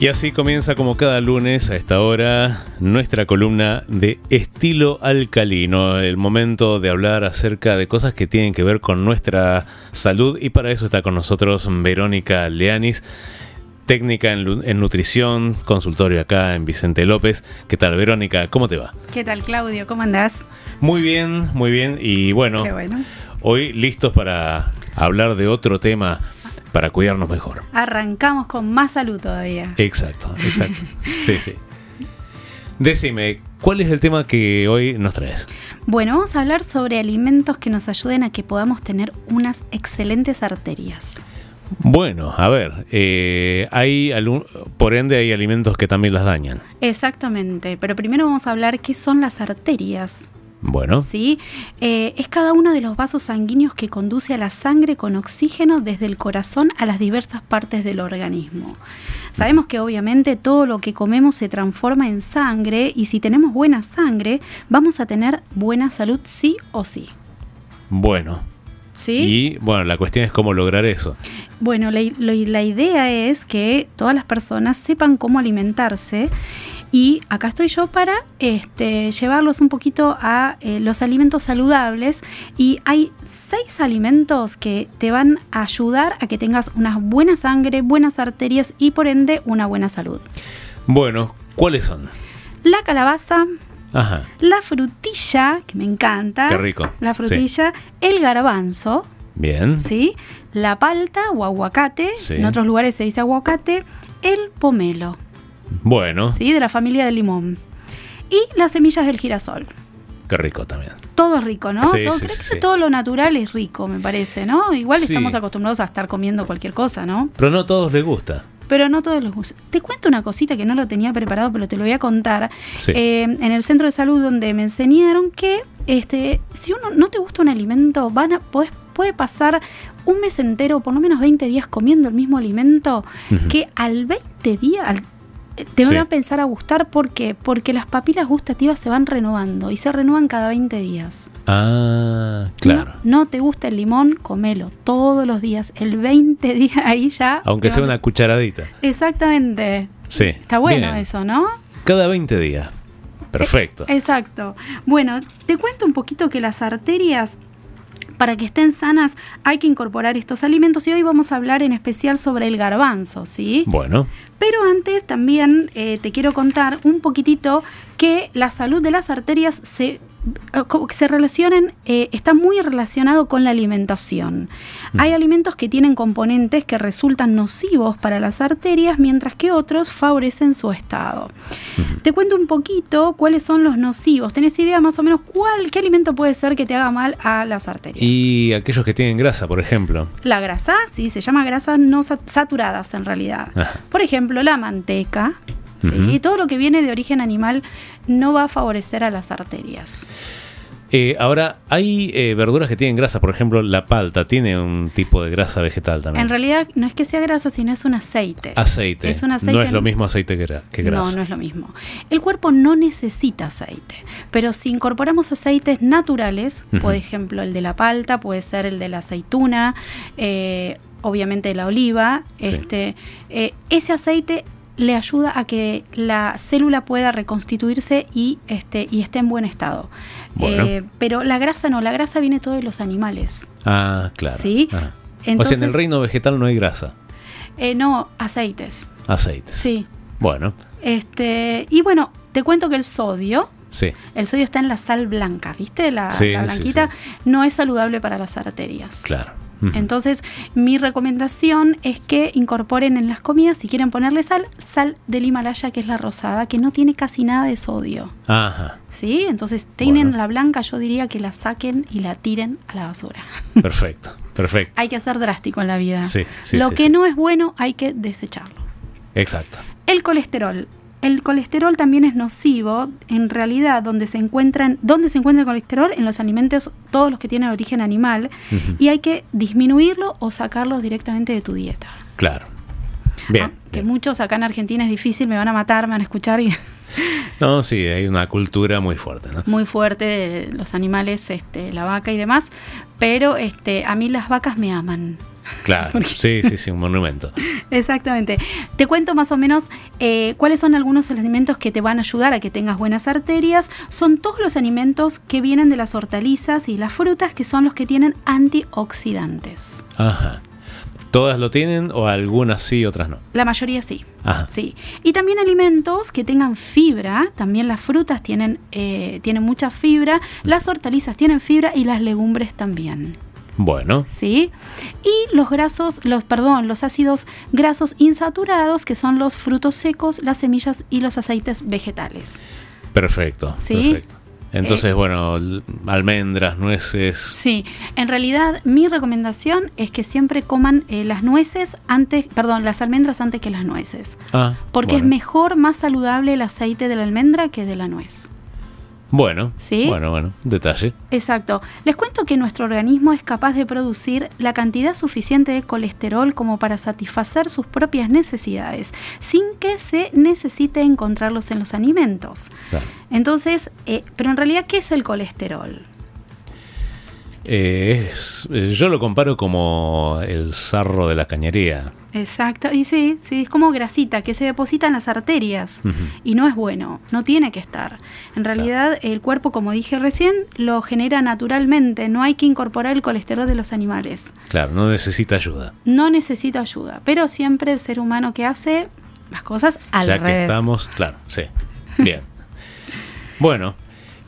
Y así comienza como cada lunes a esta hora nuestra columna de estilo alcalino, el momento de hablar acerca de cosas que tienen que ver con nuestra salud y para eso está con nosotros Verónica Leanis, técnica en, nutrición, consultorio acá en Vicente López. ¿Qué tal Verónica? ¿Cómo te va? ¿Qué tal Claudio? ¿Cómo andás? Muy bien, muy bien y bueno, bueno. hoy listos para hablar de otro tema para cuidarnos mejor. Arrancamos con más salud todavía. Exacto, exacto. sí, sí. Decime, ¿cuál es el tema que hoy nos traes? Bueno, vamos a hablar sobre alimentos que nos ayuden a que podamos tener unas excelentes arterias. Bueno, a ver, eh, hay por ende hay alimentos que también las dañan. Exactamente, pero primero vamos a hablar qué son las arterias. Bueno. ¿Sí? Eh, es cada uno de los vasos sanguíneos que conduce a la sangre con oxígeno desde el corazón a las diversas partes del organismo. Sabemos que obviamente todo lo que comemos se transforma en sangre y si tenemos buena sangre vamos a tener buena salud sí o sí. Bueno. ¿Sí? Y bueno, la cuestión es cómo lograr eso. Bueno, la, la idea es que todas las personas sepan cómo alimentarse y acá estoy yo para este, llevarlos un poquito a eh, los alimentos saludables. Y hay seis alimentos que te van a ayudar a que tengas una buena sangre, buenas arterias y por ende una buena salud. Bueno, ¿cuáles son? La calabaza, Ajá. la frutilla, que me encanta. Qué rico. La frutilla, el garbanzo. Bien. ¿Sí? La palta o aguacate. En otros lugares se dice aguacate. El pomelo. Bueno. Sí, de la familia del limón. Y las semillas del girasol. Qué rico también. Todo es rico, ¿no? Sí, todo, sí, todo lo natural es rico, me parece, ¿no? Igual estamos acostumbrados a estar comiendo cualquier cosa, ¿no? Pero no a todos les gusta. Pero no todos les gusta. Te cuento una cosita que no lo tenía preparado, pero te lo voy a contar. Eh, en el centro de salud donde me enseñaron que este, si uno no te gusta un alimento, van a, puede pasar un mes entero, por lo menos 20 días comiendo el mismo alimento, que al 20 días, al te van a pensar a gustar porque porque las papilas gustativas se van renovando y se renuevan cada 20 días. Ah, claro. No, te gusta el limón, comelo todos los días. El 20 días ahí ya. Aunque sea una cucharadita. Exactamente. Sí. Está bueno eso, ¿no? Cada 20 días. Perfecto. exacto. Bueno, te cuento un poquito que las arterias para que estén sanas hay que incorporar estos alimentos y hoy vamos a hablar en especial sobre el garbanzo, ¿sí? Bueno. Pero antes también eh, te quiero contar un poquitito que la salud de las arterias se eh, se relacionen, eh, está muy relacionado con la alimentación. Mm. Hay alimentos que tienen componentes que resultan nocivos para las arterias, mientras que otros favorecen su estado. Te cuento un poquito cuáles son los nocivos. ¿Tenés idea más o menos cuál, qué alimento puede ser que te haga mal a las arterias? Y aquellos que tienen grasa, por ejemplo. La grasa, sí, se llama grasas no saturadas en realidad. Por ejemplo, la manteca, y Todo lo que viene de origen animal no va a favorecer a las arterias. Eh, ahora, hay eh, verduras que tienen grasa, por ejemplo, la palta tiene un tipo de grasa vegetal también. En realidad no es que sea grasa, sino es un aceite. Aceite. Es un aceite no es lo mismo aceite que, grasa. No, no es lo mismo. El cuerpo no necesita aceite, pero si incorporamos aceites naturales, por ejemplo, el de la palta, puede ser el de la aceituna, eh, obviamente la oliva, este, ese aceite le ayuda a que la célula pueda reconstituirse y, este, y esté en buen estado. Eh, pero la grasa no, la grasa viene todo de los animales. Ah, claro. ¿Sí? o sea, en el reino vegetal no hay grasa. Eh, no, aceites. Aceites. Sí. Bueno. Este, y bueno, te cuento que el sodio, Sí. El sodio está en la sal blanca, ¿viste? La, la blanquita no es saludable para las arterias. Claro. Entonces, mi recomendación es que incorporen en las comidas, si quieren ponerle sal, sal del Himalaya, que es la rosada, que no tiene casi nada de sodio. Ajá. ¿Sí? Entonces, tienen la blanca, yo diría que la saquen y la tiren a la basura. Perfecto, perfecto. hay que ser drástico en la vida. Sí, sí, Lo que no es bueno hay que desecharlo. Exacto. El colesterol el colesterol también es nocivo, en realidad, donde se encuentran, ¿dónde se encuentra el colesterol? En los alimentos, todos los que tienen origen animal, y hay que disminuirlo o sacarlo directamente de tu dieta. Claro. Bien. Ah, que muchos acá en Argentina es difícil, me van a matar, me van a escuchar y. No, sí, hay una cultura muy fuerte, ¿no? Muy fuerte de los animales, este, la vaca y demás. Pero este, a mí las vacas me aman. Claro, Porque- sí, sí, sí, un monumento. Exactamente. Te cuento más o menos eh, cuáles son algunos alimentos que te van a ayudar a que tengas buenas arterias. Son todos los alimentos que vienen de las hortalizas y las frutas, que son los que tienen antioxidantes. Ajá. ¿Todas lo tienen o algunas sí, otras no? La mayoría sí. Ajá. Sí. Y también alimentos que tengan fibra, también las frutas tienen, eh, tienen mucha fibra, las hortalizas tienen fibra y las legumbres también. Bueno, ¿Sí? Y los grasos, los, perdón, los ácidos grasos insaturados, que son los frutos secos, las semillas y los aceites vegetales. perfecto. Sí. Perfecto. Entonces, Eh. bueno, almendras, nueces. Sí, en realidad mi recomendación es que siempre coman eh, las nueces antes, perdón, las almendras antes que las nueces. Ah, Porque es mejor, más saludable el aceite de la almendra que de la nuez. Bueno, ¿Sí? bueno, bueno, detalle. Exacto. Les cuento que nuestro organismo es capaz de producir la cantidad suficiente de colesterol como para satisfacer sus propias necesidades, sin que se necesite encontrarlos en los alimentos. Claro. Entonces, eh, pero en realidad, ¿qué es el colesterol? Eh, es- eh, yo lo comparo como el sarro de la cañería. Exacto, y sí, sí, es como grasita que se deposita en las arterias y no es bueno, no tiene que estar. En realidad el cuerpo, como dije recién, lo genera naturalmente, no hay que incorporar el colesterol de los animales. Claro, no necesita ayuda. No necesita ayuda, pero siempre el ser humano que hace las cosas al ya revés. que estamos, claro, sí. Bien. bueno,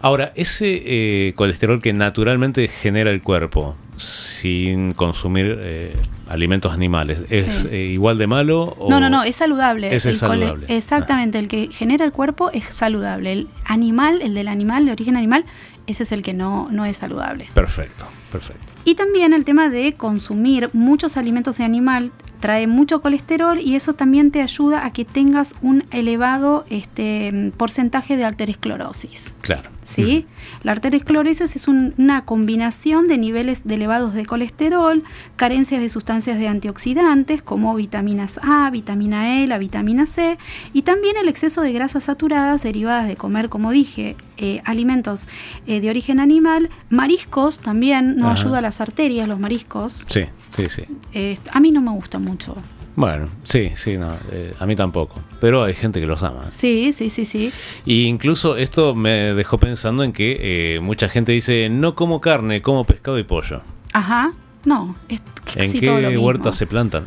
ahora, ese eh, colesterol que naturalmente genera el cuerpo sin consumir eh, alimentos animales, ¿es Sí. eh, igual de malo? O... No, no, no, es saludable. Ese es saludable. Ah. Exactamente, el que genera el cuerpo es saludable. El animal, el del animal, de origen animal, ese es el que no, no es saludable. Perfecto, perfecto. Y también el tema de consumir muchos alimentos de animal trae mucho colesterol y eso también te ayuda a que tengas un elevado este, porcentaje de arteriosclerosis. Claro. ¿Sí? La arteriosclerosis es un- una combinación de niveles de elevados de colesterol, carencias de sustancias de antioxidantes como vitaminas A, vitamina E, la vitamina C y también el exceso de grasas saturadas derivadas de comer, como dije, eh, alimentos eh, de origen animal, mariscos también no Ajá. ayuda a las arterias, los mariscos. Sí, sí, sí. Eh, a mí no me gusta mucho. Bueno, sí, sí, no, eh, a mí tampoco. Pero hay gente que los ama. Sí, sí, sí, sí. Y incluso esto me dejó pensando en que eh, mucha gente dice, no como carne, como pescado y pollo. Ajá. No, es ¿En casi todo lo qué mismo. huertas se plantan?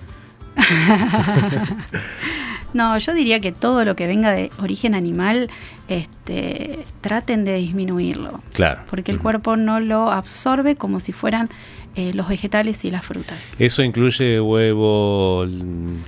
No, yo diría que todo lo que venga de origen animal, este, traten de disminuirlo, Claro. porque el cuerpo no lo absorbe como si fueran eh, los vegetales y las frutas. Eso incluye huevo,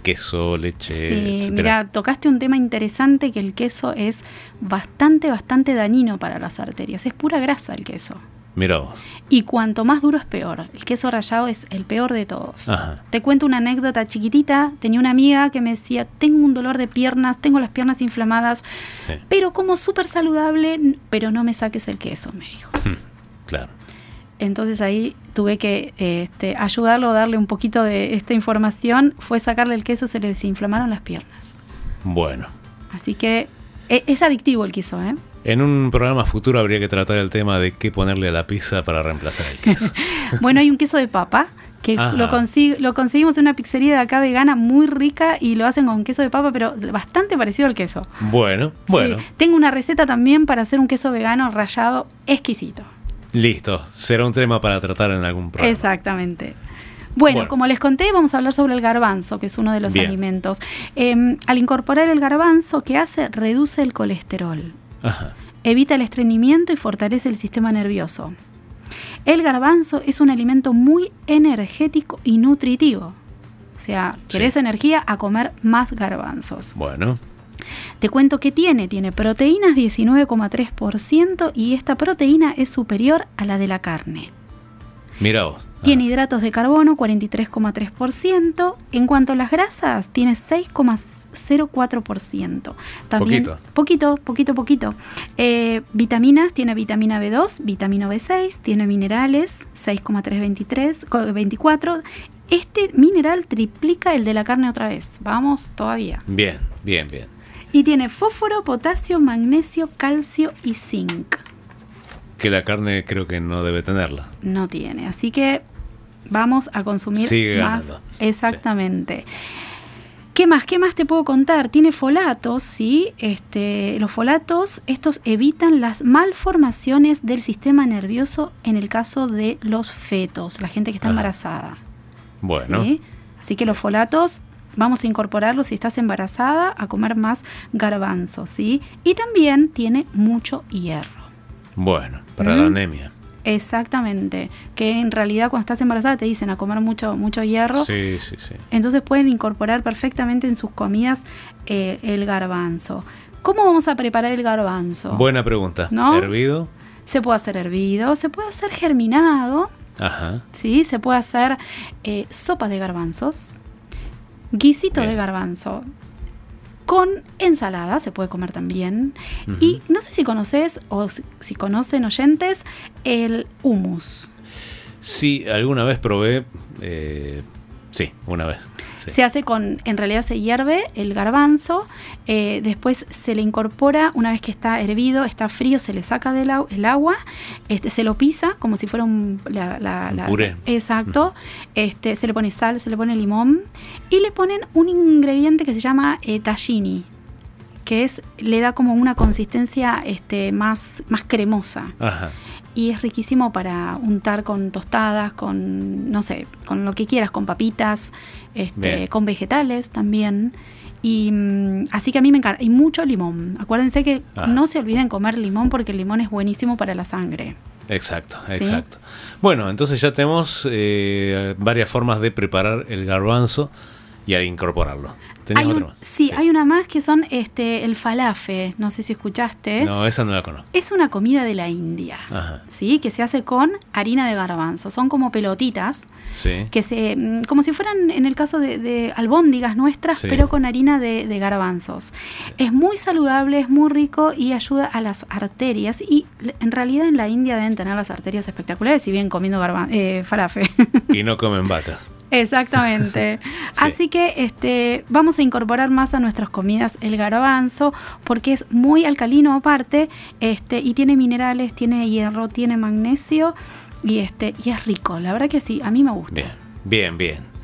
queso, leche, Sí, mira, tocaste un tema interesante que el queso es bastante, bastante dañino para las arterias. Es pura grasa el queso. Mira vos. Y cuanto más duro es peor. El queso rallado es el peor de todos. Ajá. Te cuento una anécdota chiquitita. Tenía una amiga que me decía, tengo un dolor de piernas, tengo las piernas inflamadas, Sí. pero como súper saludable, pero no me saques el queso, me dijo. Hmm, Claro. Entonces ahí tuve que este, ayudarlo, darle un poquito de esta información. Fue sacarle el queso, se le desinflamaron las piernas. Bueno. Así que e- es adictivo el queso, ¿eh? En un programa futuro habría que tratar el tema de qué ponerle a la pizza para reemplazar el queso. Bueno, hay un queso de papa que Ajá. lo, consi- lo conseguimos en una pizzería de acá vegana muy rica y lo hacen con queso de papa, pero bastante parecido al queso. bueno, Sí, bueno. tengo una receta también para hacer un queso vegano rallado exquisito. Listo. Será un tema para tratar en algún programa. Exactamente. Bueno, Bueno. como les conté, vamos a hablar sobre el garbanzo, que es uno de los Bien. alimentos. Eh, al incorporar el garbanzo, ¿qué hace? Reduce el colesterol, Ajá. evita el estreñimiento y fortalece el sistema nervioso. El garbanzo es un alimento muy energético y nutritivo. O sea, Sí. querés energía a comer más garbanzos. Bueno. Te cuento que tiene. Tiene proteínas 19,3% y esta proteína es superior a la de la carne. Mira vos. Tiene Ajá. hidratos de carbono 43,3%. En cuanto a las grasas, tiene 6,04%. También, Poquito. Poquito, poquito, poquito. Eh, vitaminas, tiene vitamina B2, vitamina B6, tiene minerales 6,323, co- 24. Este mineral triplica el de la carne otra vez. Vamos todavía. Bien, bien, bien. Y tiene fósforo, potasio, magnesio, calcio y zinc. Que la carne creo que no debe tenerla. No tiene. Así que vamos a consumir Sigue más. ganando. Exactamente. ¿Qué más? ¿Qué más te puedo contar? Tiene folatos, ¿sí? Este, los folatos, estos evitan las malformaciones del sistema nervioso en el caso de los fetos, la gente que está Ajá. embarazada. Bueno, ¿sí? Así que los folatos vamos a incorporarlos si estás embarazada a comer más garbanzos, ¿sí? Y también tiene mucho hierro. bueno, para la ¿Mm? anemia. Exactamente, que en realidad cuando estás embarazada te dicen a comer mucho mucho hierro. Sí, sí, sí. Entonces pueden incorporar perfectamente en sus comidas eh, el garbanzo. ¿Cómo vamos a preparar el garbanzo? Buena pregunta. ¿No? ¿Hervido? Se puede hacer hervido, se puede hacer germinado, Ajá. ¿sí? se puede hacer eh, sopa de garbanzos, guisito Bien. de garbanzo. Con ensalada se puede comer también. Y no sé si conoces o si, si conocen oyentes el hummus. Sí, alguna vez probé. eh, sí, una vez. sí. Se hace con, en realidad se hierve el garbanzo, eh, después se le incorpora, una vez que está hervido, está frío, se le saca del au- el agua, este, se lo pisa como si fuera un, la- la- Un la- puré. Exacto. Este, se le pone sal, se le pone limón y le ponen un ingrediente que se llama eh, tahini, que es, le da como una consistencia este, más, más cremosa Ajá. Y es riquísimo para untar con tostadas, con no sé, con lo que quieras, con papitas, este, con vegetales también. Y mm, así que a mí me encanta. Y mucho limón. Acuérdense que Ah. no se olviden comer limón porque el limón es buenísimo para la sangre. Exacto, ¿Sí? exacto. Bueno, entonces ya tenemos eh, varias formas de preparar el garbanzo y a incorporarlo. ¿Tenés Hay otra un- más? sí, hay una más que son este el falafe. No sé si escuchaste. No, esa no la conozco. Es una comida de la India. Ajá. ¿Sí? Que se hace con harina de garbanzo. Son como pelotitas. Sí. que se mm, como si fueran en el caso de, de albóndigas nuestras Sí. pero con harina de, de garbanzos es muy saludable es muy rico y ayuda a las arterias y en realidad en la India deben tener las arterias espectaculares si bien comiendo garban eh, farafe Y no comen vacas. Exactamente. Sí. Así que este, vamos a incorporar más a nuestras comidas el garbanzo porque es muy alcalino aparte este, y tiene minerales, tiene hierro, tiene magnesio y, este, y es rico. La verdad que sí, a mí me gusta. Bien, bien, bien.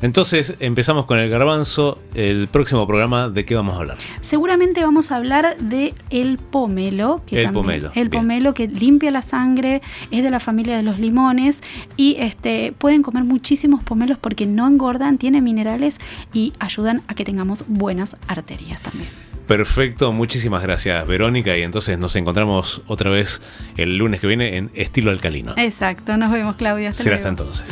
Entonces empezamos con el garbanzo. El próximo programa, ¿de qué vamos a hablar? Seguramente vamos a hablar de el pomelo, que El también- pomelo, el bien. pomelo que limpia la sangre, es de la familia de los limones y este pueden comer muchísimos pomelos porque no engordan, tiene minerales y ayudan a que tengamos buenas arterias también. Perfecto, muchísimas gracias Verónica y entonces nos encontramos otra vez el lunes que viene en Estilo Alcalino. Exacto, nos vemos Claudia. Hasta Será hasta entonces.